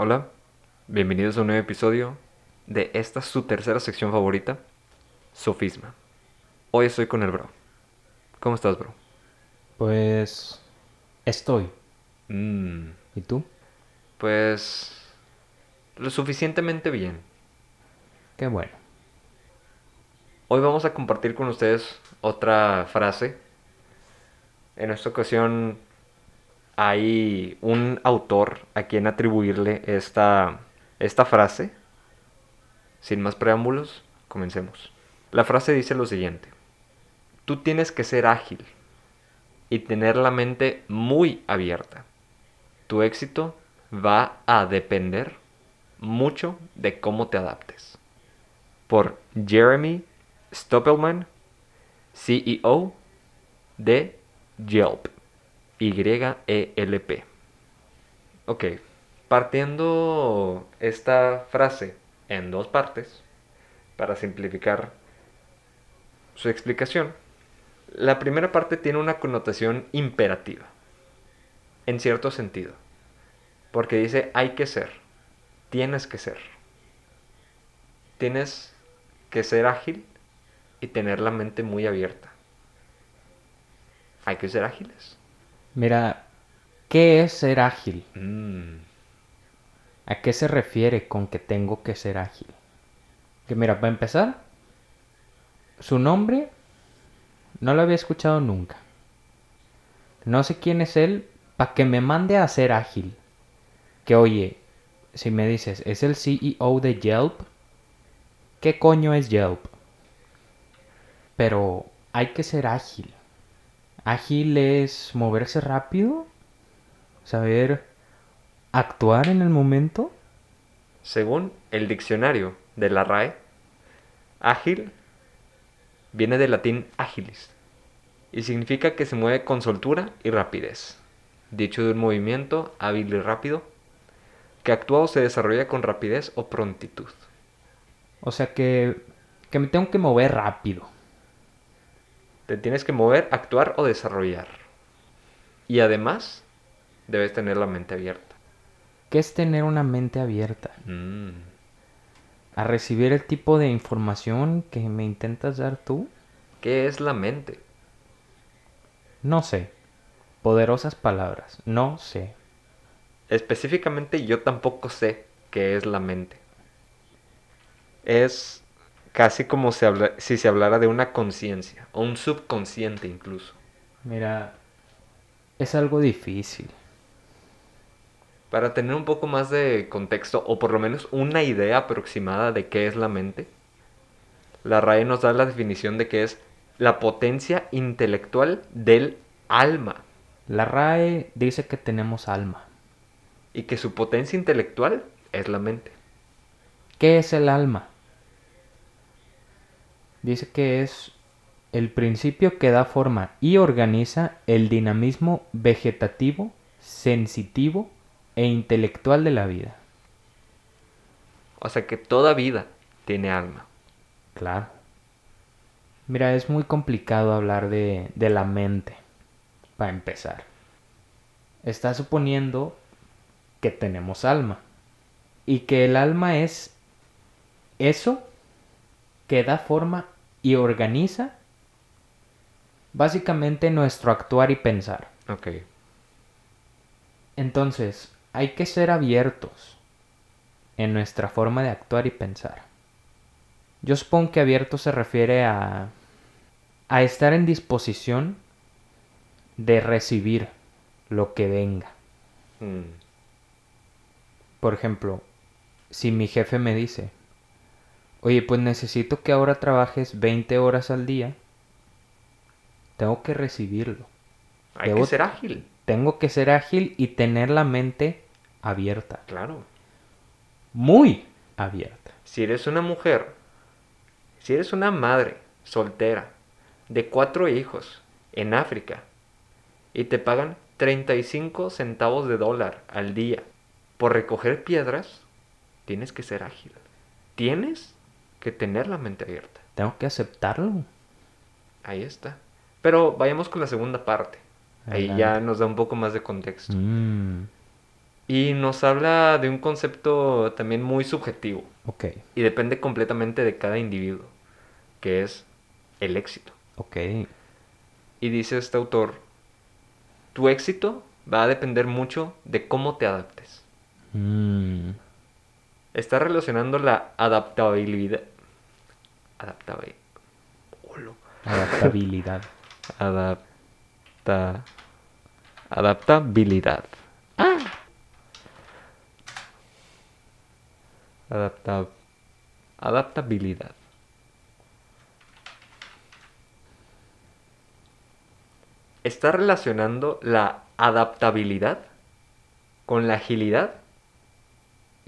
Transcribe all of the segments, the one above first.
Hola, bienvenidos a un nuevo episodio de esta su tercera sección favorita, Sofisma. Hoy estoy con el bro. ¿Cómo estás, bro? Pues estoy. Mm, ¿Y tú? pues lo suficientemente bien. Qué bueno. Hoy vamos a compartir con ustedes otra frase. En esta ocasión hay un autor a quien atribuirle esta, esta frase. Sin más preámbulos, comencemos. La frase dice lo siguiente. Tú tienes que ser ágil y tener la mente muy abierta. Tu éxito va a depender mucho de cómo te adaptes. Por Jeremy Stoppelman, CEO de Yelp. Y-E-L-P. Ok, partiendo esta frase en dos partes, para simplificar su explicación, la primera parte tiene una connotación imperativa, en cierto sentido, porque dice hay que ser, tienes que ser, tienes que ser ágil y tener la mente muy abierta. Hay que ser ágiles. Mira, ¿qué es ser ágil? Mm, ¿A qué se refiere con que tengo que ser ágil? Que mira, para empezar, su nombre no lo había escuchado nunca. No sé quién es él para que me mande a ser ágil. Que oye, si me dices, es el CEO de Yelp, ¿qué coño es Yelp? Pero hay que ser ágil. Ágil es moverse rápido, saber actuar en el momento. Según el diccionario de la RAE, ágil viene del latín agilis y significa que se mueve con soltura y rapidez. Dicho de un movimiento hábil y rápido que actúa o se desarrolla con rapidez o prontitud. O sea que, que me tengo que mover rápido. Te tienes que mover, actuar o desarrollar. Y además, debes tener la mente abierta. ¿Qué es tener una mente abierta? Mm, A recibir el tipo de información que me intentas dar tú. ¿Qué es la mente? No sé. Poderosas palabras. No sé. Específicamente yo tampoco sé qué es la mente. Es casi como se habla- si se hablara de una conciencia, o un subconsciente incluso. Mira, es algo difícil. Para tener un poco más de contexto, o por lo menos una idea aproximada de qué es la mente, la RAE nos da la definición de que es la potencia intelectual del alma, La RAE dice que tenemos alma. y que su potencia intelectual es la mente. ¿Qué es el alma? Dice que es el principio que da forma y organiza el dinamismo vegetativo, sensitivo e intelectual de la vida. O sea que toda vida tiene alma. Claro. Mira, es muy complicado hablar de, de la mente, para empezar. Está suponiendo que tenemos alma. Y que el alma es eso que da forma y organiza básicamente nuestro actuar y pensar. Ok. Entonces, hay que ser abiertos en nuestra forma de actuar y pensar. Yo supongo que abierto se refiere a, a estar en disposición de recibir lo que venga. Mm, Por ejemplo, si mi jefe me dice, oye, pues necesito que ahora trabajes 20 horas al día, tengo que recibirlo. Hay Debo- que ser ágil. Tengo que ser ágil y tener la mente abierta. Claro. Muy abierta. Si eres una mujer, si eres una madre soltera de cuatro hijos en África y te pagan 35 centavos de dólar al día por recoger piedras, tienes que ser ágil. Tienes que tener la mente abierta. Tengo que aceptarlo. Ahí está. Pero vayamos con la segunda parte. Ahí ya nos da un poco más de contexto. Mm. Y nos habla de un concepto también muy subjetivo Ok, y depende completamente de cada individuo, que es el éxito. ok. Y dice este autor, tu éxito va a depender mucho de cómo te adaptes. Mm, Está relacionando la adaptabilidad. Adaptabilidad. adaptabilidad. Adapta. Adaptabilidad. Adapta. Adaptabilidad. Está relacionando la adaptabilidad con la agilidad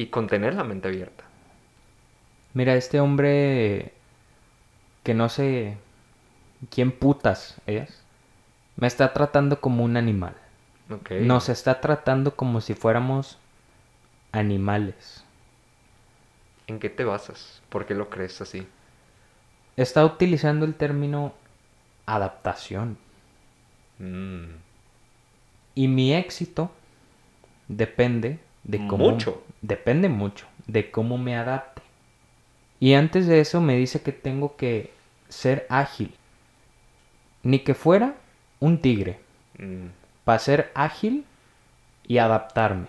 y con tener la mente abierta. Mira, este hombre que no sé quién putas es, me está tratando como un animal. Ok. Nos está tratando como si fuéramos animales. ¿En qué te basas? ¿Por qué lo crees así? Está utilizando el término adaptación. Mm, Y mi éxito depende de cómo... Mucho. Depende mucho de cómo me adapte. Y antes de eso me dice que tengo que ser ágil. Ni que fuera un tigre. mm, Para ser ágil y adaptarme.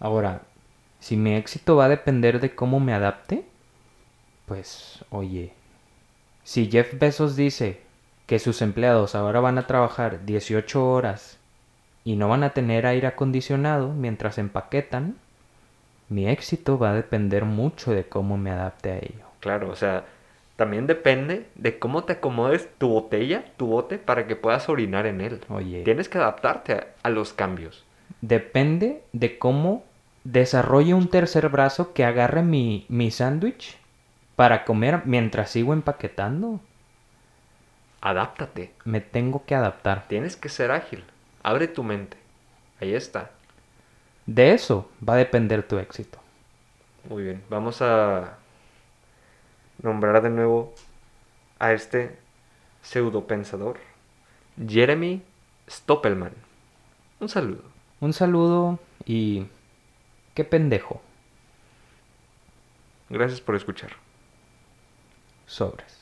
Ahora, si mi éxito va a depender de cómo me adapte, pues oye, si Jeff Bezos dice que sus empleados ahora van a trabajar 18 horas y no van a tener aire acondicionado mientras empaquetan, mi éxito va a depender mucho de cómo me adapte a ello. Claro, o sea, también depende de cómo te acomodes tu botella, tu bote, para que puedas orinar en él. Oye, Tienes que adaptarte a, a los cambios. depende de cómo desarrolle un tercer brazo que agarre mi, mi sándwich para comer mientras sigo empaquetando. Adáptate. Me tengo que adaptar. Tienes que ser ágil. Abre tu mente. Ahí está. De eso va a depender tu éxito. Muy bien. Vamos a nombrar de nuevo a este pseudopensador. Jeremy Stoppelman. Un saludo. Un saludo y... ¡Qué pendejo! Gracias por escuchar. Sobres.